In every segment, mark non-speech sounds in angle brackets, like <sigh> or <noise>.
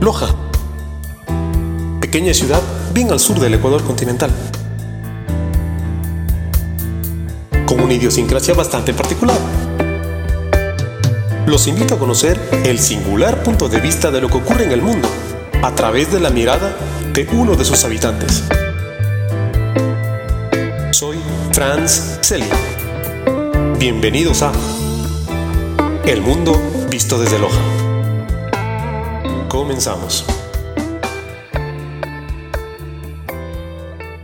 Loja. Pequeña ciudad bien al sur del Ecuador continental. Con una idiosincrasia bastante particular. Los invito a conocer el singular punto de vista de lo que ocurre en el mundo a través de la mirada de uno de sus habitantes. Soy Franz Selly. Bienvenidos a El Mundo Visto desde Loja. Comenzamos.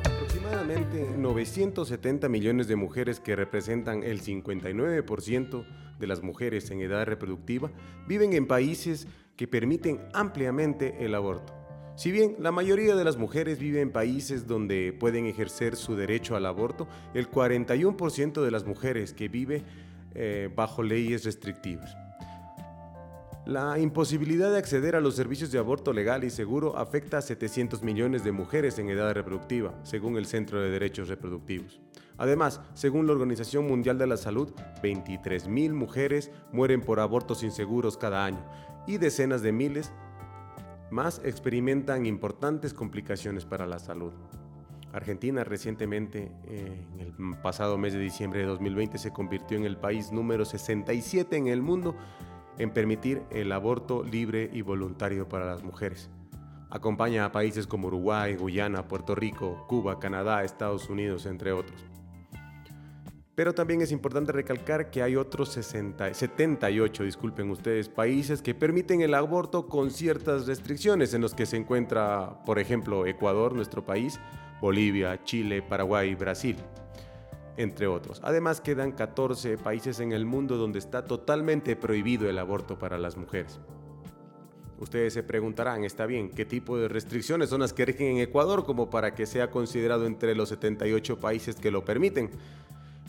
Aproximadamente 970 millones de mujeres que representan el 59% de las mujeres en edad reproductiva viven en países que permiten ampliamente el aborto. Si bien la mayoría de las mujeres vive en países donde pueden ejercer su derecho al aborto, el 41% de las mujeres que vive eh, bajo leyes restrictivas. La imposibilidad de acceder a los servicios de aborto legal y seguro afecta a 700 millones de mujeres en edad reproductiva, según el Centro de Derechos Reproductivos. Además, según la Organización Mundial de la Salud, 23.000 mujeres mueren por abortos inseguros cada año y decenas de miles más experimentan importantes complicaciones para la salud. Argentina recientemente, eh, en el pasado mes de diciembre de 2020, se convirtió en el país número 67 en el mundo en permitir el aborto libre y voluntario para las mujeres. Acompaña a países como Uruguay, Guyana, Puerto Rico, Cuba, Canadá, Estados Unidos, entre otros. Pero también es importante recalcar que hay otros 60, 78, disculpen ustedes, países que permiten el aborto con ciertas restricciones, en los que se encuentra, por ejemplo, Ecuador, nuestro país, Bolivia, Chile, Paraguay, Brasil entre otros. Además quedan 14 países en el mundo donde está totalmente prohibido el aborto para las mujeres. Ustedes se preguntarán, está bien, ¿qué tipo de restricciones son las que rigen en Ecuador como para que sea considerado entre los 78 países que lo permiten?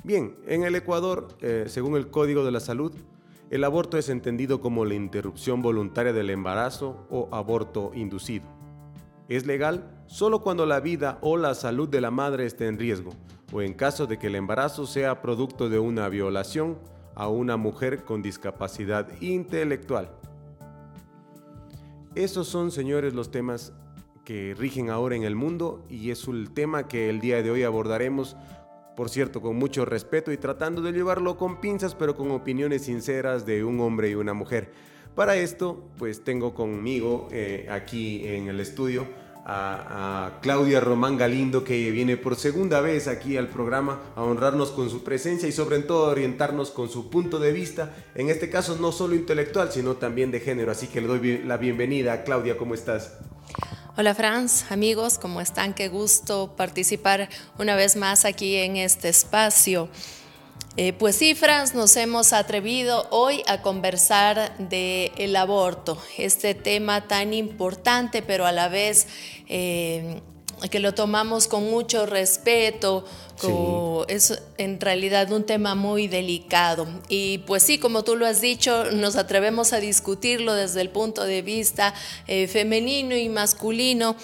Bien, en el Ecuador, eh, según el Código de la Salud, el aborto es entendido como la interrupción voluntaria del embarazo o aborto inducido. Es legal solo cuando la vida o la salud de la madre esté en riesgo, o en caso de que el embarazo sea producto de una violación a una mujer con discapacidad intelectual. Esos son, señores, los temas que rigen ahora en el mundo y es el tema que el día de hoy abordaremos, por cierto, con mucho respeto y tratando de llevarlo con pinzas, pero con opiniones sinceras de un hombre y una mujer. Para esto, pues tengo conmigo eh, aquí en el estudio a, Claudia Román Galindo, que viene por segunda vez aquí al programa a honrarnos con su presencia y sobre todo orientarnos con su punto de vista, en este caso no solo intelectual, sino también de género. Así que le doy la bienvenida. Claudia, ¿cómo estás? Hola Franz, amigos, ¿cómo están? Qué gusto participar una vez más aquí en este espacio. Eh, pues sí, Franz, nos hemos atrevido hoy a conversar del el aborto, este tema tan importante, pero a la vez eh, que lo tomamos con mucho respeto, es en realidad un tema muy delicado. Y pues sí, como tú lo has dicho, nos atrevemos a discutirlo desde el punto de vista eh, femenino y masculino.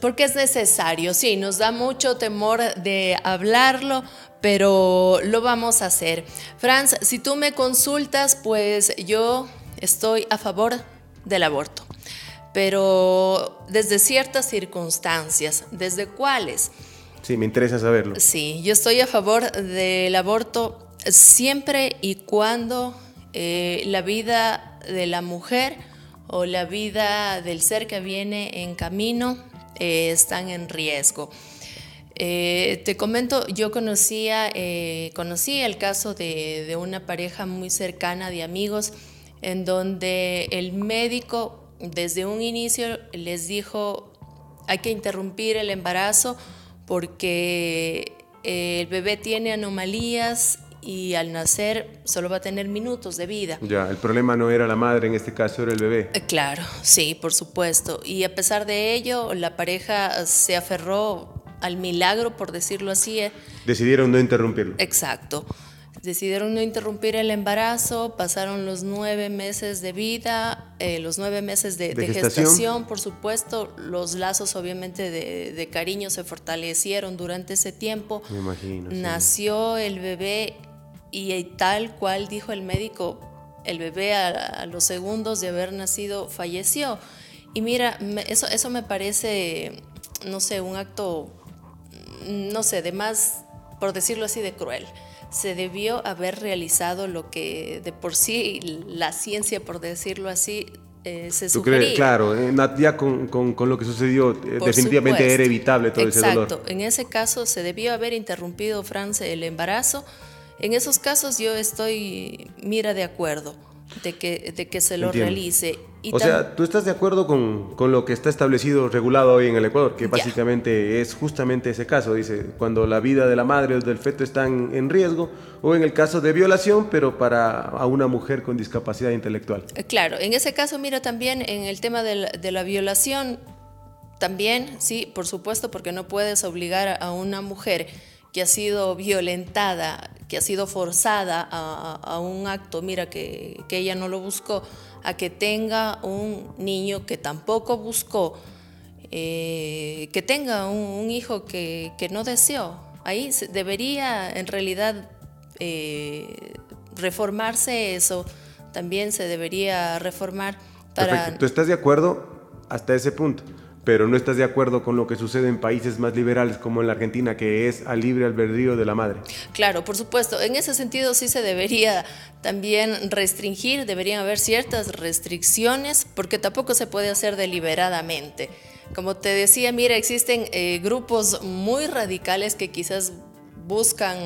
porque es necesario, sí, nos da mucho temor de hablarlo, pero lo vamos a hacer. Franz, si tú me consultas, pues yo estoy a favor del aborto, pero desde ciertas circunstancias, ¿desde cuáles? Sí, me interesa saberlo. Sí, yo estoy a favor del aborto siempre y cuando eh, la vida de la mujer o la vida del ser que viene en camino eh, están en riesgo. Eh, te comento, yo conocía, eh, conocí el caso de, de, una pareja muy cercana de amigos en donde el médico desde un inicio les dijo hay que interrumpir el embarazo porque el bebé tiene anomalías y al nacer solo va a tener minutos de vida. Ya, el problema no era la madre, en este caso era el bebé. Eh, claro, sí, por supuesto. Y a pesar de ello, la pareja se aferró al milagro, por decirlo así. Eh. Decidieron no interrumpirlo. Exacto. Decidieron no interrumpir el embarazo, pasaron los nueve meses de vida, eh, los nueve meses de, gestación? por supuesto, los lazos obviamente de, cariño se fortalecieron durante ese tiempo. Me imagino. Nació el bebé y tal cual dijo el médico, el bebé a, los segundos de haber nacido falleció. Y mira, eso, eso me parece, no sé, un acto, no sé, de más, por decirlo así, de cruel. Se debió haber realizado lo que de por sí la ciencia, por decirlo así, eh, se ¿Tú crees? Claro, eh, ya con, con, lo que sucedió, eh, definitivamente era evitable todo ese dolor. Exacto, en ese caso se debió haber interrumpido, France, el embarazo. En esos casos yo estoy, mira, de acuerdo de que, de que se lo realice. O sea, tú estás de acuerdo con, con, lo que está establecido, regulado hoy en el Ecuador, que básicamente es justamente ese caso, dice, cuando la vida de la madre o del feto están en riesgo, o en el caso de violación, pero para a una mujer con discapacidad intelectual. Eh, claro, en ese caso, mira también en el tema de la, de la violación, también, sí, por supuesto, porque no puedes obligar a una mujer que ha sido violentada, que ha sido forzada a, un acto, mira, que, ella no lo buscó, a que tenga un niño que tampoco buscó, eh, que tenga un, hijo que, no deseó. Ahí debería en realidad eh, reformarse eso, también se debería reformar para... ¿Tú estás de acuerdo hasta ese punto? Pero no estás de acuerdo con lo que sucede en países más liberales como en la Argentina, que es al libre albedrío de la madre. Claro, por supuesto. En ese sentido sí se debería también restringir, deberían haber ciertas restricciones, porque tampoco se puede hacer deliberadamente. Como te decía, mira, existen eh, grupos muy radicales que quizás buscan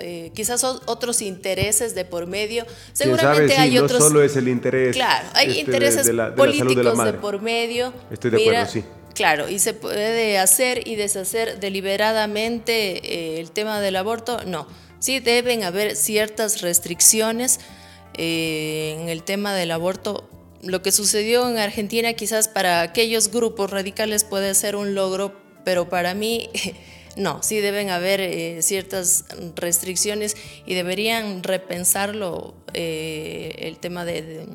eh, quizás otros intereses de por medio. Seguramente hay otros. No solo es el interés. Claro, hay este, intereses políticos de, por medio. Estoy de acuerdo, sí. Claro, y se puede hacer y deshacer deliberadamente eh, el tema del aborto. No, sí deben haber ciertas restricciones eh, en el tema del aborto. Lo que sucedió en Argentina quizás para aquellos grupos radicales puede ser un logro, pero para mí <laughs> No, sí deben haber eh, ciertas restricciones y deberían repensarlo eh, el tema de,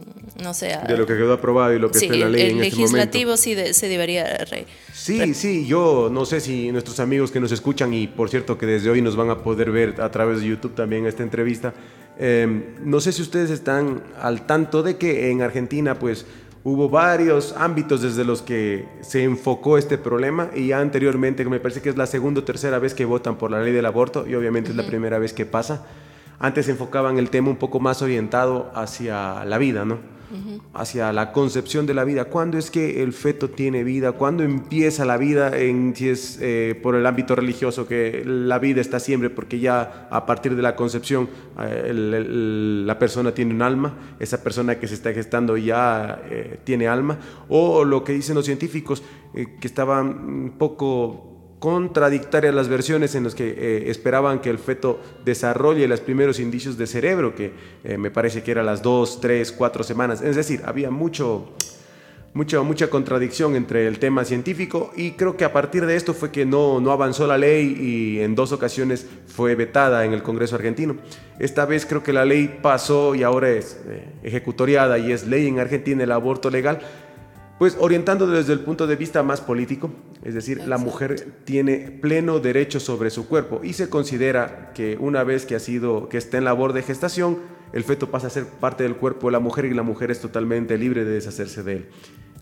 no sé... De lo que quedó aprobado y lo que está en la ley el, en este legislativo sí se debería... sí, sí, yo no sé si nuestros amigos que nos escuchan y por cierto que desde hoy nos van a poder ver a través de YouTube también esta entrevista, em, no sé si ustedes están al tanto de que en Argentina pues Hubo varios ámbitos desde los que se enfocó este problema y ya anteriormente, me parece que es la segunda o tercera vez que votan por la ley del aborto y obviamente es la primera vez que pasa. Antes enfocaban el tema un poco más orientado hacia la vida, ¿no? Hacia la concepción de la vida. ¿Cuándo es que el feto tiene vida? ¿Cuándo empieza la vida? Si es eh, por el ámbito religioso, que la vida está siempre, porque ya a partir de la concepción eh, la persona tiene un alma, esa persona que se está gestando ya eh, tiene alma, o lo que dicen los científicos, que estaban un poco contradictorias las versiones en las que eh, esperaban que el feto desarrolle los primeros indicios de cerebro, que eh, me parece que era las dos, tres, cuatro semanas. Es decir, había mucho, mucha, mucha contradicción entre el tema científico y creo que a partir de esto fue que no, no avanzó la ley y en dos ocasiones fue vetada en el Congreso argentino. Esta vez creo que la ley pasó y ahora es eh, ejecutoriada y es ley en Argentina el aborto legal pues orientando desde el punto de vista más político, es decir, la mujer tiene pleno derecho sobre su cuerpo y se considera que una vez que ha sido, que está en labor de gestación, el feto pasa a ser parte del cuerpo de la mujer y la mujer es totalmente libre de deshacerse de él.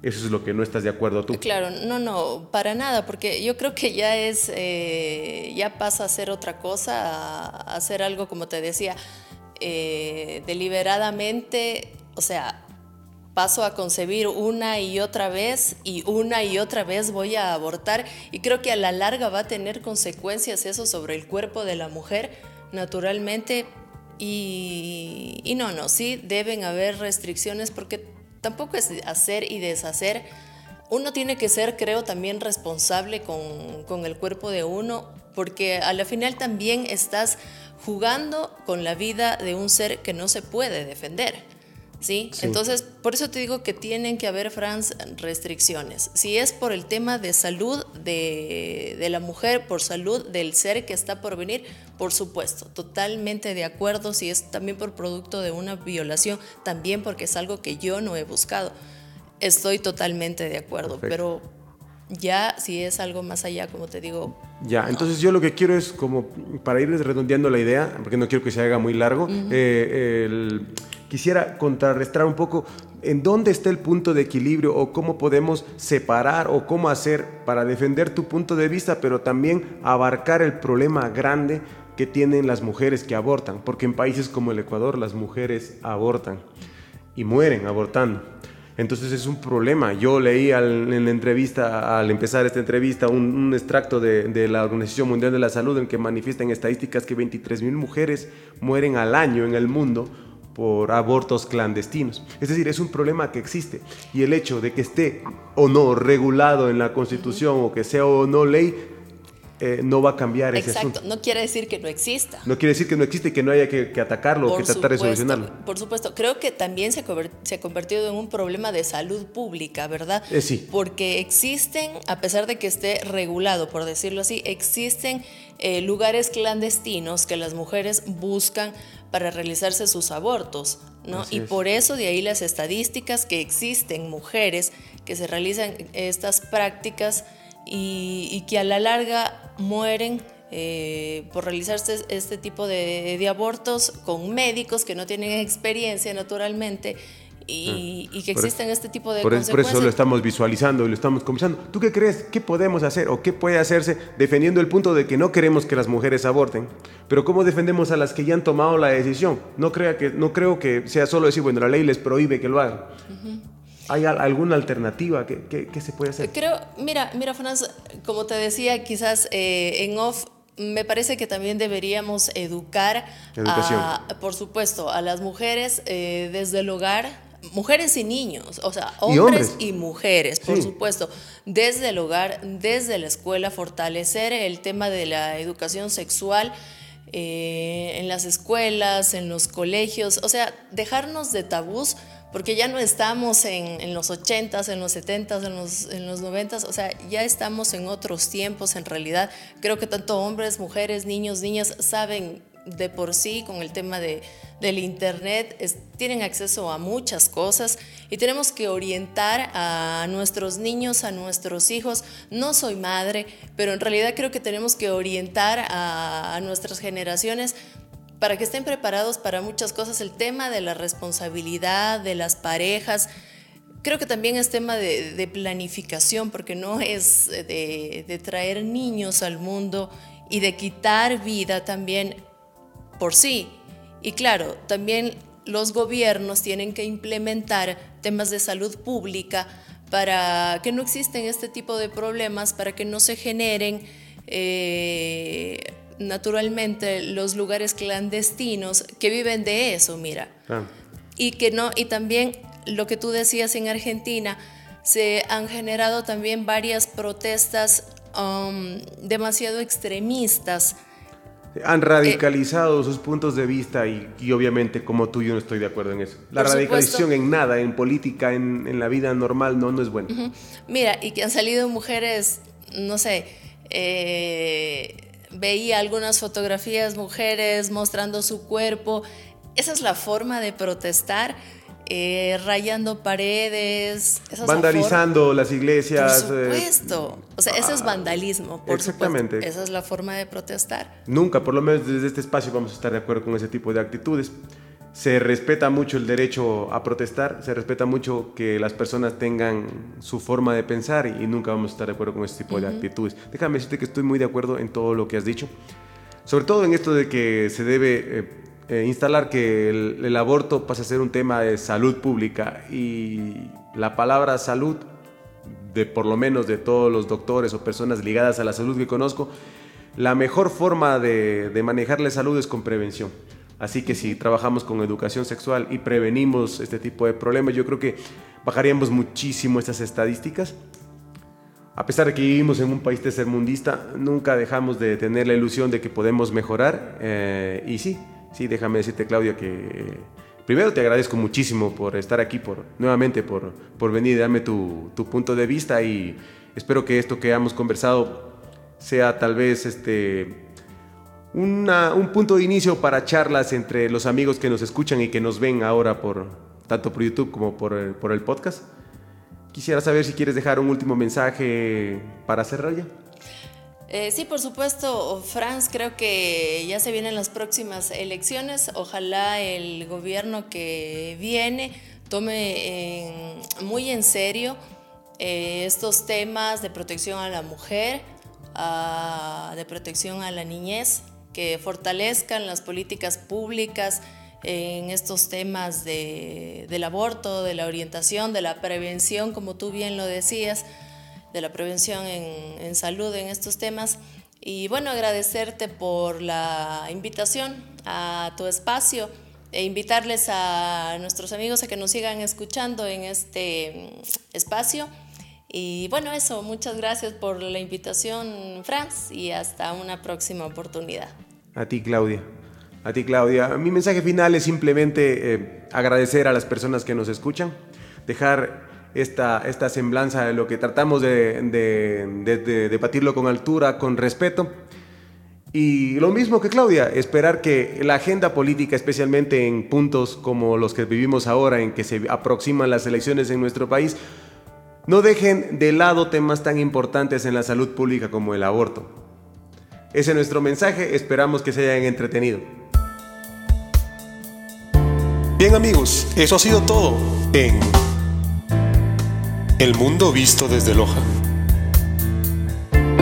Eso es lo que no estás de acuerdo tú. Claro, no, no, para nada, porque yo creo que ya es, eh, ya pasa a ser otra cosa, a, hacer algo como te decía, eh, deliberadamente, o sea, paso a concebir una y otra vez y una y otra vez voy a abortar y creo que a la larga va a tener consecuencias eso sobre el cuerpo de la mujer, naturalmente. Y, no, no, sí deben haber restricciones porque tampoco es hacer y deshacer. Uno tiene que ser, creo, también responsable con, con el cuerpo de uno porque a la final también estás jugando con la vida de un ser que no se puede defender. ¿Sí? Entonces, por eso te digo que tienen que haber, Franz, restricciones. Si es por el tema de salud de, de, la mujer, por salud del ser que está por venir, por supuesto, totalmente de acuerdo. Si es también por producto de una violación, también porque es algo que yo no he buscado. Estoy totalmente de acuerdo, pero ya si es algo más allá, como te digo. Ya, entonces yo lo que quiero es como, para ir redondeando la idea, porque no quiero que se haga muy largo, eh, quisiera contrarrestar un poco en dónde está el punto de equilibrio o cómo podemos separar o cómo hacer para defender tu punto de vista, pero también abarcar el problema grande que tienen las mujeres que abortan, porque en países como el Ecuador las mujeres abortan y mueren abortando. Entonces es un problema. Yo leí en la entrevista, al empezar esta entrevista, un, extracto de, la Organización Mundial de la Salud en que manifiestan estadísticas que 23 mil mujeres mueren al año en el mundo por abortos clandestinos. Es decir, es un problema que existe y el hecho de que esté o no regulado en la Constitución o que sea o no ley eh, no va a cambiar ese Exacto, no quiere decir que no exista. No quiere decir que no existe y que no haya que, atacarlo o que tratar de solucionarlo. Por supuesto, creo que también se, se, ha convertido en un problema de salud pública, ¿verdad? Eh, sí. Porque existen, a pesar de que esté regulado, por decirlo así, existen eh, lugares clandestinos que las mujeres buscan para realizarse sus abortos, ¿no? y por eso de ahí las estadísticas que existen mujeres que se realizan estas prácticas y, que a la larga mueren eh, por realizarse este tipo de, abortos con médicos que no tienen experiencia naturalmente y, ah, que existen este tipo de por consecuencias. Por eso lo estamos visualizando y lo estamos conversando. ¿Tú qué crees? ¿Qué podemos hacer o qué puede hacerse defendiendo el punto de que no queremos que las mujeres aborten? Pero ¿cómo defendemos a las que ya han tomado la decisión? No, crea que, no creo que sea solo decir, bueno, la ley les prohíbe que lo hagan. ¿Hay alguna alternativa? ¿Qué, se puede hacer? Creo, mira, mira, Franz, como te decía, quizás eh, en off me parece que también deberíamos educar, por supuesto, a las mujeres eh, desde el hogar, mujeres y niños, o sea, hombres y, mujeres, por supuesto, desde el hogar, desde la escuela, fortalecer el tema de la educación sexual. Eh, en las escuelas, en los colegios, o sea, dejarnos de tabús porque ya no estamos en, los 80s, en los 70s, en los, en los 90s, o sea, ya estamos en otros tiempos en realidad. Creo que tanto hombres, mujeres, niños, niñas saben de por sí con el tema de, del Internet, tienen acceso a muchas cosas y tenemos que orientar a nuestros niños, a nuestros hijos. No soy madre, pero en realidad creo que tenemos que orientar a, a nuestras generaciones para que estén preparados para muchas cosas. El tema de la responsabilidad de las parejas, creo que también es tema de, planificación, porque no es de, traer niños al mundo y de quitar vida también por sí. Y claro, también los gobiernos tienen que implementar temas de salud pública para que no existen este tipo de problemas, para que no se generen eh, naturalmente los lugares clandestinos que viven de eso, mira. Ah. Y que no, y también lo que tú decías en Argentina, se han generado también varias protestas um, demasiado extremistas. Han radicalizado sus puntos de vista y, obviamente como tú yo no estoy de acuerdo en eso. La radicalización en nada, en política, en, la vida normal, no, no es bueno. Mira, y que han salido mujeres, no sé, eh, veía algunas fotografías, mujeres mostrando su cuerpo. Esa es la forma de protestar. Eh, rayando paredes, vandalizando las iglesias. Por eh, supuesto. o sea, eso es ah, vandalismo. Por exactamente. Esa es la forma de protestar. Nunca, por lo menos desde este espacio, vamos a estar de acuerdo con ese tipo de actitudes se respeta mucho el derecho a protestar, se respeta mucho que las personas tengan su forma de pensar y, nunca vamos a estar de acuerdo con ese tipo de actitudes. Déjame decirte que estoy muy de acuerdo en todo lo que has dicho, sobre todo en esto de que se debe eh, eh, instalar que el, aborto pasa a ser un tema de salud pública y la palabra salud, de por lo menos de todos los doctores o personas ligadas a la salud que conozco, la mejor forma de, de manejar la salud es con prevención. Así que si trabajamos con educación sexual y prevenimos este tipo de problemas, yo creo que bajaríamos muchísimo estas estadísticas. A pesar de que vivimos en un país tercermundista, nunca dejamos de tener la ilusión de que podemos mejorar. Eh, y sí, sí, déjame decirte, Claudia, que primero te agradezco muchísimo por estar aquí, por, nuevamente por, por venir y darme tu, tu punto de vista y espero que esto que hemos conversado sea tal vez este, un punto de inicio para charlas entre los amigos que nos escuchan y que nos ven ahora por tanto por YouTube como por el, por el podcast. Quisiera saber si quieres dejar un último mensaje para cerrar ya. Eh, sí, por supuesto, Franz, creo que ya se vienen las próximas elecciones. Ojalá el gobierno que viene tome muy en serio eh, estos temas de protección a la mujer, de protección a la niñez, que fortalezcan las políticas públicas en estos temas del aborto, de la orientación, de la prevención, como tú bien lo decías de la prevención en, salud en estos temas. Y bueno, agradecerte por la invitación a tu espacio e invitarles a nuestros amigos a que nos sigan escuchando en este espacio. Y bueno, eso, muchas gracias por la invitación, Franz, y hasta una próxima oportunidad. A ti, Claudia. A ti, Claudia. Mi mensaje final es simplemente eh, agradecer a las personas que nos escuchan, dejar esta, esta semblanza de lo que tratamos de, de, debatirlo con altura, con respeto. Y lo mismo que Claudia, esperar que la agenda política, especialmente en puntos como los que vivimos ahora, en que se aproximan las elecciones en nuestro país, no dejen de lado temas tan importantes en la salud pública como el aborto. Ese es nuestro mensaje, esperamos que se hayan entretenido. Bien amigos, eso ha sido todo en el mundo visto desde Loja.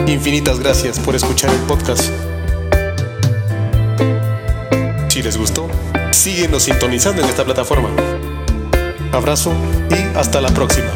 Infinitas gracias por escuchar el podcast. Si les gustó, síguenos sintonizando en esta plataforma. Abrazo y hasta la próxima.